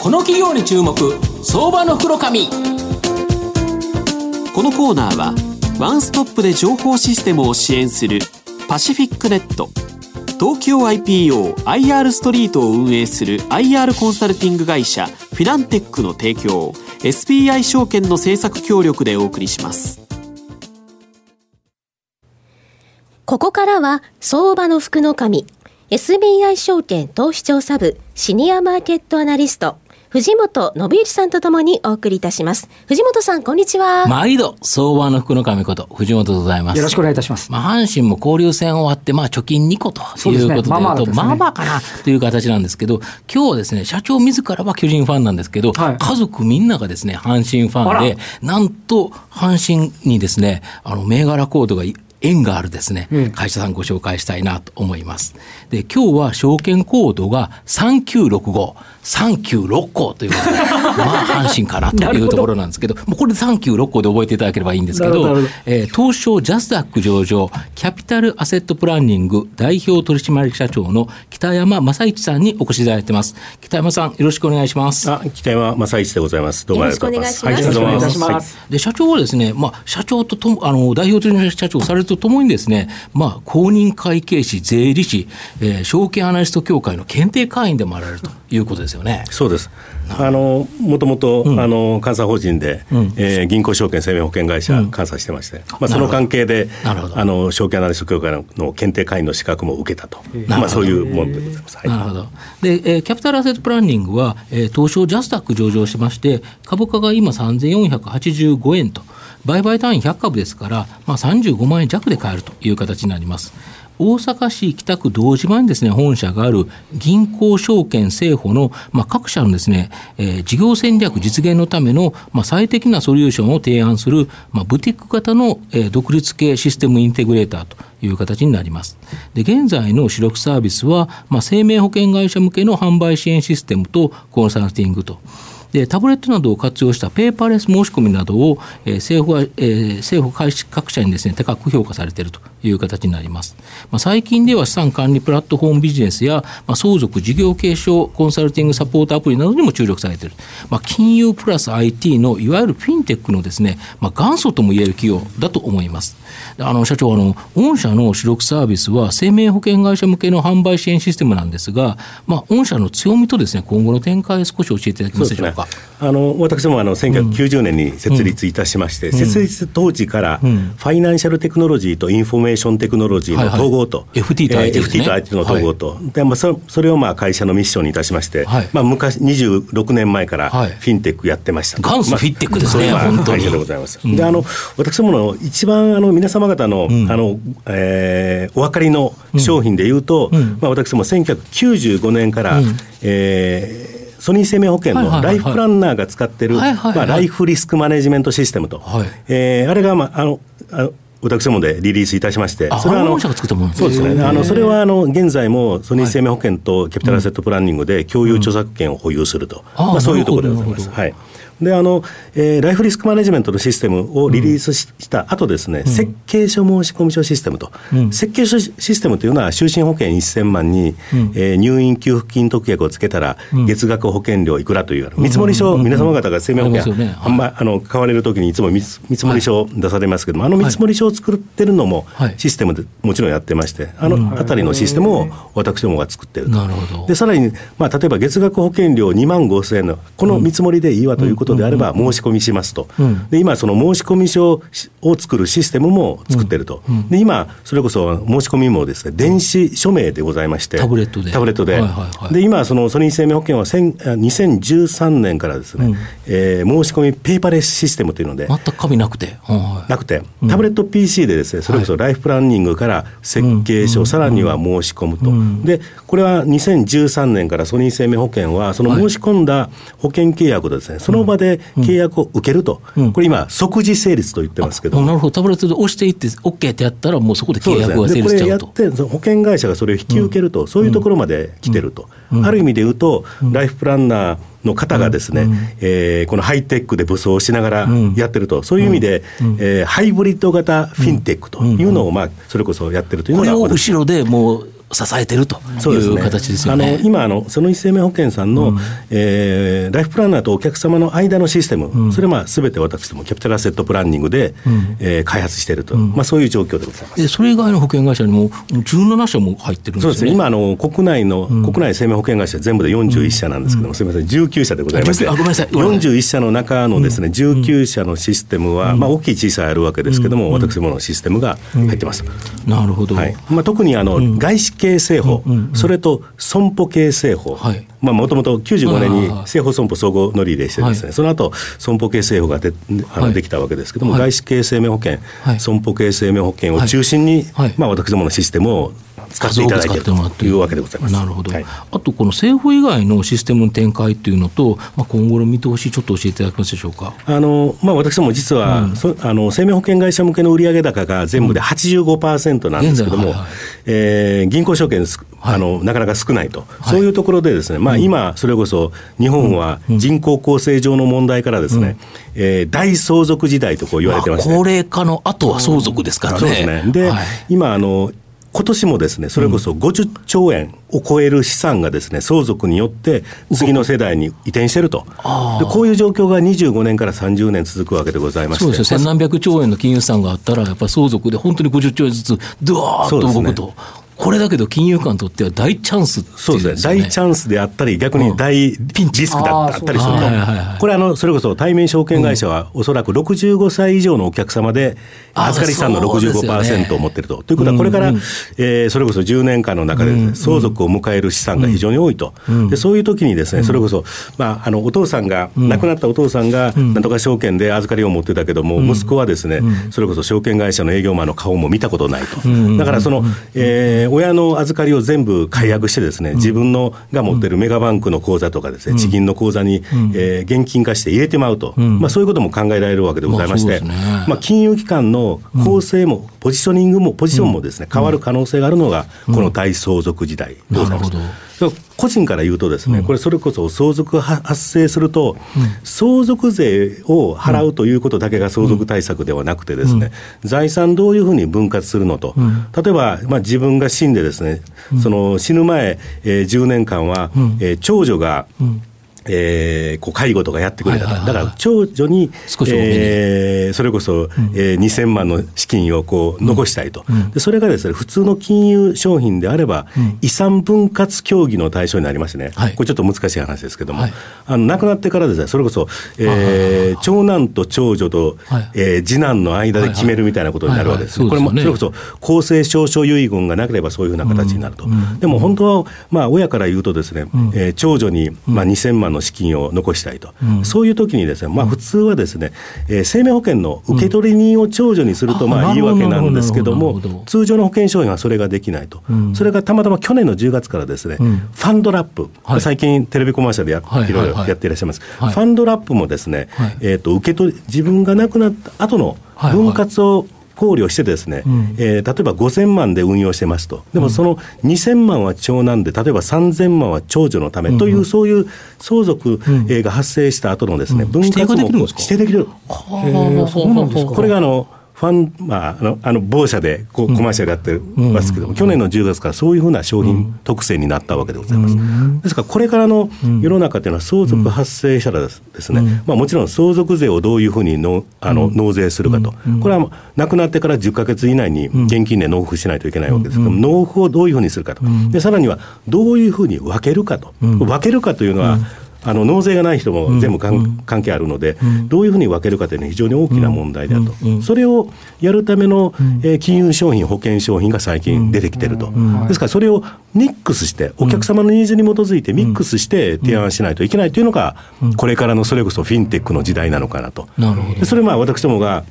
この企業に注目。相場の袋紙。このコーナーはワンストップで情報システムを支援するパシフィックネット。東京 IPOIR ストリートを運営する IR コンサルティング会社フィナンテックの提供 SBI 証券の政策協力でお送りします。ここからは相場の福の神 SBI 証券投資調査部シニアマーケットアナリスト藤本信之さんとともにお送りいたします。藤本さん、こんにちは。毎度、相場の福の神こと、藤本でございます。よろしくお願いいたします。まあ、阪神も交流戦終わって、まあ、貯金2個ということで、まあまあ、ね、まあまあかなという形なんですけど、今日はですね、社長自らは巨人ファンなんですけど、はい、家族みんながですね、阪神ファンで、なんと、阪神にですね、あの、銘柄コードが縁があるですね、会社さんご紹介したいなと思います。で、今日は証券コードが3965、396項ということで、まあ、阪神かなというところなんですけど、もうこれで396項で覚えていただければいいんですけど、どえー、東証ジャスダック上場、キャピタルアセットプランニング代表取締役社長の北山正一さんにお越しいただいてます。北山さん、よろしくお願いします。あ北山正一でございます。どうもよろしくお願いします。よろしくお願いします。で、社長はですね、まあ、社長ととあの代表取締役社長されるとともにですね、まあ、公認会計士、税理士、えー、証券アナリスト協会の検定会員でもあられるということですよね。そうです。あのもともと、あの監査法人で、うん、えー、銀行証券生命保険会社監査してまして、うん、まあ、その関係であの証券アナリスト協会の検定会員の資格も受けたと、まあ、そういうものでございます。なるほど。で、えー、キャピタルアセットプランニングは、えー、東証ジャスタック上場しまして株価が今3485円と売買単位100株ですから、まあ、35万円弱で買えるという形になります。大阪市北区道島にですね、本社がある銀行証券政府の、まあ、各社のですね、えー、事業戦略実現のための、まあ、最適なソリューションを提案する、まあ、ブティック型の、えー、独立系システムインテグレーターという形になります。で現在の主力サービスは、まあ、生命保険会社向けの販売支援システムとコンサルティングと。でタブレットなどを活用したペーパーレス申し込みなどを、えー、政府は、えー、政府各社にですね高く評価されているという形になります。まあ、最近では資産管理プラットフォームビジネスや、まあ、相続事業承継コンサルティングサポートアプリなどにも注力されている、まあ、金融プラス IT のいわゆるフィンテックのですね、まあ、元祖ともいえる企業だと思います。あの社長あの御社の主力サービスは生命保険会社向けの販売支援システムなんですが、まあ、御社の強みとですね今後の展開少し教えていただけますでしょうか？あの私もあの1990年に設立いたしまして、うん、設立当時から、 Financial Technology と Information Technology の統合と、はいはい、FT と IT、ね、FT と IT の統合と、はい、でまあ、そそれをまあ会社のミッションにいたしまして、はい、まあ、昔26年前からフィンテックやってました、元祖フィンテックですね、まあ、本当に。会社でございます。うん、であの私どもの一番あの皆様方の,、あのえー、お分かりの商品でいうと、まあ、私ども1995年から、うん、えーソニー生命保険のライフプランナーが使ってる、まあ、ライフリスクマネジメントシステムと、はい、えー、あれが、まあ、あのあの私どもでリリースいたしまして、それはあのそうですね。あのそれはあの現在もソニー生命保険とキャピタルアセットプランニングで共有著作権を保有すると、まあそういうところでございます。はい。であの、えー、ライフリスクマネジメントのシステムをリリースした後ですね、うん、設計書申込書システムと、うん、設計書システムというのは、就寝保険1000万に、うん、えー、入院給付金特約をつけたら、月額保険料いくらという、見積書、皆様方が生命保険、ね、あんまあの買われるときにいつも見積書を出されますけども、あの見積書を作ってるのも、システムでもちろんやってまして、あのあたりのシステムを私どもが作ってると。でさらに、まあ、例えば月額保険料2万5千円の、この見積もりでいいわということであれば申し込みしますと、で今その申し込み書を作るシステムも作ってると、で今それこそ申し込みもですね電子署名でございまして、タブレットで。タブレットで、で今そのソニー生命保険は2013年からですね、うん、えー、申し込みペーパーレスシステムというので。全く紙なくて、なくて。タブレット PC でですねそれこそライフプランニングから設計書、さらには申し込むと、でこれは2013年からソニー生命保険はその申し込んだ保険契約をですねその場で契約を受けると、うん、これ今、即時成立と言ってますけど、なるほど、タブレットで押していって、OK ってやったら、もうそこで契約が成立しちゃうと。これやって、保険会社がそれを引き受けると、そういうところまで来てると、ある意味で言うと、ライフプランナー、の方がですね、うん、えー、このハイテックで武装しながらやってると、うん、そういう意味で、うん、えー、ハイブリッド型フィンテックというのを、まあ、それこそやってるというのが、これを後ろでもう支えてるという形ですよね。あの今あの、その一生命保険さんの、うん、えー、ライフプランナーとお客様の間のシステム、うん、それはすべて私どもキャピタルアセットプランニングで、うん、えー、開発していると、うん、まあ、そういう状況でございます。それ以外の保険会社にも17社も入ってるんですね。そうですね、今あの、国内の、国内生命保険会社全部で41社なんですけども、すみません、19社でございまして、あごめんなさい。41社の中のですね、19社のシステムは、まあ、大きい、小さいあるわけですけども、私どものシステムが入ってます。なるほど、はい。まあ、特にあの、外資系製法、それと損保系製法、はいもともと95年に製法損保総合乗り入れしてですね、はい、その後損保系製法がであのできたわけですけども、外資系生命保険、損保系生命保険を中心に、まあ、私どものシステムを使っていただいている。というわけでございます。なるほど。はい、あとこの政府以外のシステムの展開っていうのと、まあ今後の見通しちょっと教えていただけますでしょうか？あのまあ私ども実は、うん、あの生命保険会社向けの売上高が全部で85%なんですけども、うんはいはい、えー、銀行証券あのなかなか少ないと、はい、そういうところでですね、まあ今それこそ日本は人口構成上の問題からですね、うん、えー、大相続時代とこう言われてます、ね、高齢化の後は相続ですからね。そうですね。で、はい、今あの今年もですね、それこそ50兆円を超える資産がですね、相続によって次の世代に移転してると。でこういう状況が25年から30年続くわけでございまして。そうですよ。千何百兆円の金融資産があったら、やっぱり相続で本当に50兆円ずつ、ドワーッと動くと。これだけど金融機関にとっては大チャンス、ね、そうですね、大チャンスであったり、逆に大リスクだったりすると、これあの、それこそ対面証券会社は、おそらく65歳以上のお客様で、預かり資産の65%を持っていると。ね、ということは、これから、うんうん、えー、それこそ10年間の中で、ね、相続を迎える資産が非常に多いと、でそういう時にですね、それこそ、まあ、あのお父さんが、亡くなったお父さんが、なんとか証券で預かりを持ってたけども、息子はですね、それこそ証券会社の営業マンの顔も見たことないと。だからその、えー、親の預かりを全部解約してですね、自分のが持ってるメガバンクの口座とかですね、地銀の口座に、えー、現金化して入れてまうと、まあ、そういうことも考えられるわけでございまして、まあ、金融機関の構成も、ポジショニングも、ポジションもですね、変わる可能性があるのが、この大相続時代でございます。個人から言うとですね、これそれこそ相続発生すると、相続税を払うということだけが相続対策ではなくてですね、財産どういうふうに分割するのと、例えば、まあ、自分が死んでですね、その死ぬ前、えー、10年間は、えー、長女が、えー、こう介護とかやってくれたと、だから長女に、えー、それこそ、うん、えー、2000万の資金をこう残したいと、うん、で、それがですね普通の金融商品であれば、うん、遺産分割協議の対象になりましてね、はい、これちょっと難しい話ですけども、はい、あの亡くなってからですね、それこそ、えー、長男と長女と、はい、えー、次男の間で決めるみたいなことになるわけです、これもそれこそ公正証書遺言がなければそういうふうな形になると、でも本当は、まあ、親から言うとですね、うん、えー、長女に、まあ、2000万のの資金を残したいと、うん、そういう時にですね、まあ、普通はですね、えー、生命保険の受取人を長女にするとまあいいわけなんですけども、通常の保険商品はそれができないと、うん、それがたまたま去年の10月からですね、ファンドラップ、はい、最近テレビコマーシャルでや、はい、いろいろやっていらっしゃいます、はい、ファンドラップもですね、えーと、受け取り自分が亡くなった後の分割を、考慮してですね、うん、えー、例えば5000万で運用してますと、でもその2000万は長男で、例えば3000万は長女のためという、そういう相続、が発生した後のですね、分割も指定できる。これがあのファン、まあ、あの、あの某社でこうコマーシャルやってますけども、去年の10月からそういうふうな商品特性になったわけでございます。ですから、これからの世の中というのは相続発生したらですね、まあ、もちろん相続税をどういうふうにのあの納税するかと、これは亡くなってから10か月以内に現金で納付しないといけないわけですけども、納付をどういうふうにするかと、でさらにはどういうふうに分けるかと、分けるかというのは、あの納税がない人も全部かん、うん、関係あるので、うん、どういうふうに分けるかというのは非常に大きな問題だと、それをやるための、えー、金融商品、保険商品が最近出てきてると、ですからそれをミックスして、お客様のニーズに基づいてミックスして提案しないといけないというのが、これからのそれこそフィンテックの時代なのかなと。なるほど。それまあ私どもが、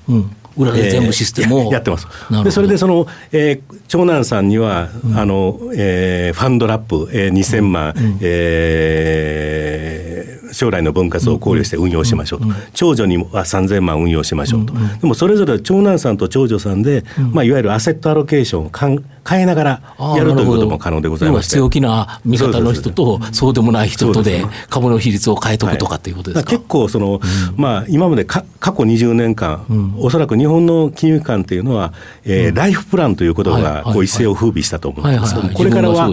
裏で全部システムを、えー、やってます。でそれでその、えー、長男さんには、うん、あのえー、ファンドラップ、えー、2000万、うん、えー、将来の分割を考慮して運用しましょうと、うん、長女には3000万運用しましょうと、でもそれぞれ長男さんと長女さんで、まあ、いわゆるアセットアロケーションを考変えながらやるということも可能でございまして。強気な味方の人とそうでもない人とで株の比率を変えとくとかっていうことですか、はい、結構その、うん、まあ、今までか過去20年間、うん、おそらく日本の金融機関っていうのは、えー、うん、ライフプランということがこう一世を風靡したと思うんですけど、これからは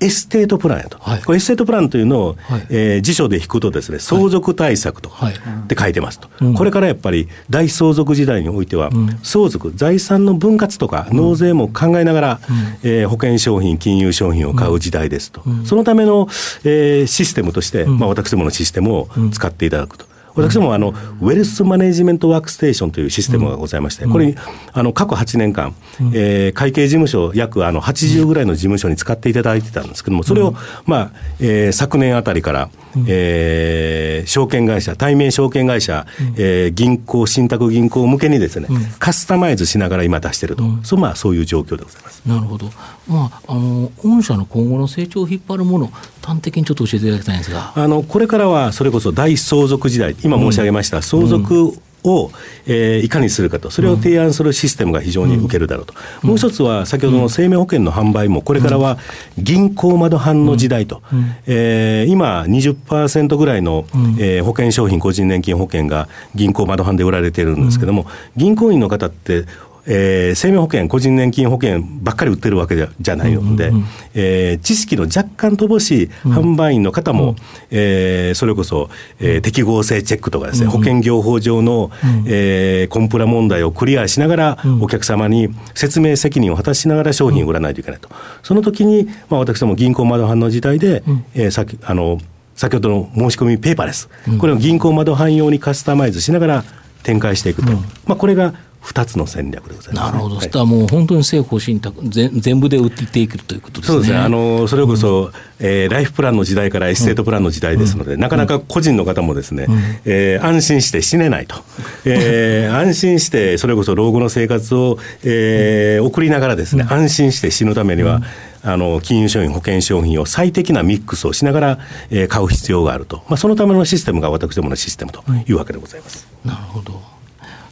エステートプランやと、はい、これエステートプランというのを、はい、えー、辞書で引くとですね相続対策と、はい、って書いてますと、これからやっぱり大相続時代においては、相続財産の分割とか納税も考えながら、うん、えー、保険商品金融商品を買う時代ですと、そのための、えー、システムとして、まあ、私どものシステムを使っていただくと。私どもあの、 Wealth Management Workstation というシステムがございまして、これ、あの過去8年間、えー、会計事務所、約あの80ぐらいの事務所に使っていただいてたんですけども、それを、まあえー、昨年あたりから、えー、証券会社、対面証券会社、えー、銀行、信託銀行向けにですね、カスタマイズしながら今出していると、そうまあ、そういう状況でございます。なるほど、まあ、あの御社の今後の成長を引っ張るもの、端的にちょっと教えていただきたいんですが。あのこれからはそれこそ大相続時代、今申し上げました、相続を、えー、いかにするかと、それを提案するシステムが非常に受けるだろうと、うん、もう一つは、先ほどの生命保険の販売も、これからは銀行窓販の時代と、うん、えー、今、20%ぐらいの、えー、保険商品、個人年金保険が銀行窓販で売られてるんですけども、銀行員の方って、えー、生命保険、個人年金保険ばっかり売ってるわけじゃじゃないので、うんうん、えー、知識の若干乏しい販売員の方も、うん、えー、それこそ、えー、適合性チェックとかですね、うん。保険業法上の、うん、えー、コンプラ問題をクリアしながら、お客様に説明責任を果たしながら商品を売らないといけないと。その時に、まあ、私ども銀行窓販の時代で、うん、えー、さあの先ほどの申し込みペーパーです、これを銀行窓販用にカスタマイズしながら展開していくと、まあ、これが2つの戦略でございます、ね、なるほど、はい、もう本当に政府信託全部で売っていくということですね。そうですね。あのそれこそ、うん、えー、ライフプランの時代からエステートプランの時代ですので、うん、なかなか個人の方もですね、うん、えー、安心して死ねないと、えー、安心してそれこそ老後の生活を、えー、送りながらですね、安心して死ぬためには、あの金融商品、保険商品を最適なミックスをしながら、えー、買う必要があると、まあ、そのためのシステムが私どものシステムというわけでございます。なるほど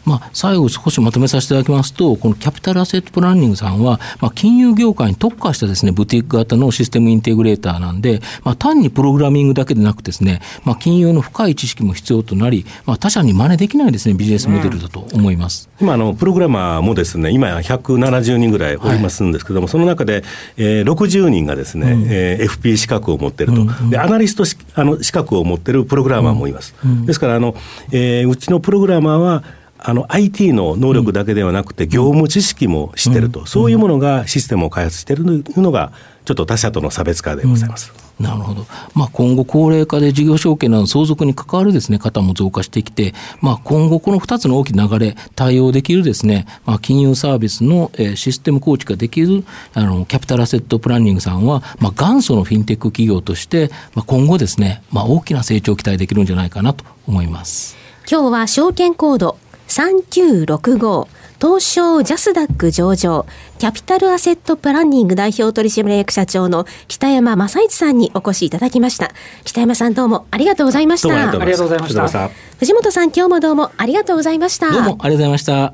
まあ、最後少しまとめさせていただきますと、このキャピタルアセットプランニングさんは、まあ、金融業界に特化したですね、ブティック型のシステムインテグレーターなんで、まあ、単にプログラミングだけでなくですね、まあ、金融の深い知識も必要となり、まあ、他社に真似できないですね、ビジネスモデルだと思います。うん、今、あの、プログラマーもですね、今170人ぐらいおりますんですけども、はい、その中で、えー、60人がですね、うん、えー、FP 資格を持っていると、うん。うん、で、アナリストあの資格を持っているプログラマーもいます。うん。うん、ですから、あの、えー、うちのプログラマーは、あの IT の能力だけではなくて、業務知識も知ってると、そういうものがシステムを開発しているのが、ちょっと他社との差別化でございます。うん、なるほど、まあ、今後、高齢化で事業承継など相続に関わるです、ね、方も増加してきて、まあ、今後、この2つの大きな流れ、対応できるですね、まあ、金融サービスの、えー、システム構築ができるあのキャピタルアセットプランニングさんは、まあ、元祖のフィンテック企業として、まあ、今後ですね、まあ、大きな成長を期待できるんじゃないかなと思います。今日は証券コード3965東証ジャスダック上場キャピタルアセットプランニング代表取締役社長の北山正一さんにお越しいただきました。北山さんどうもありがとうございました。ありがとうございました。藤本さん今日もどうもありがとうございました。どうもありがとうございました。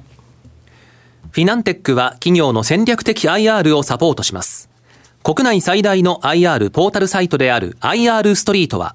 フィナンテックは企業の戦略的 IR をサポートします。国内最大の IR ポータルサイトである IR ストリートは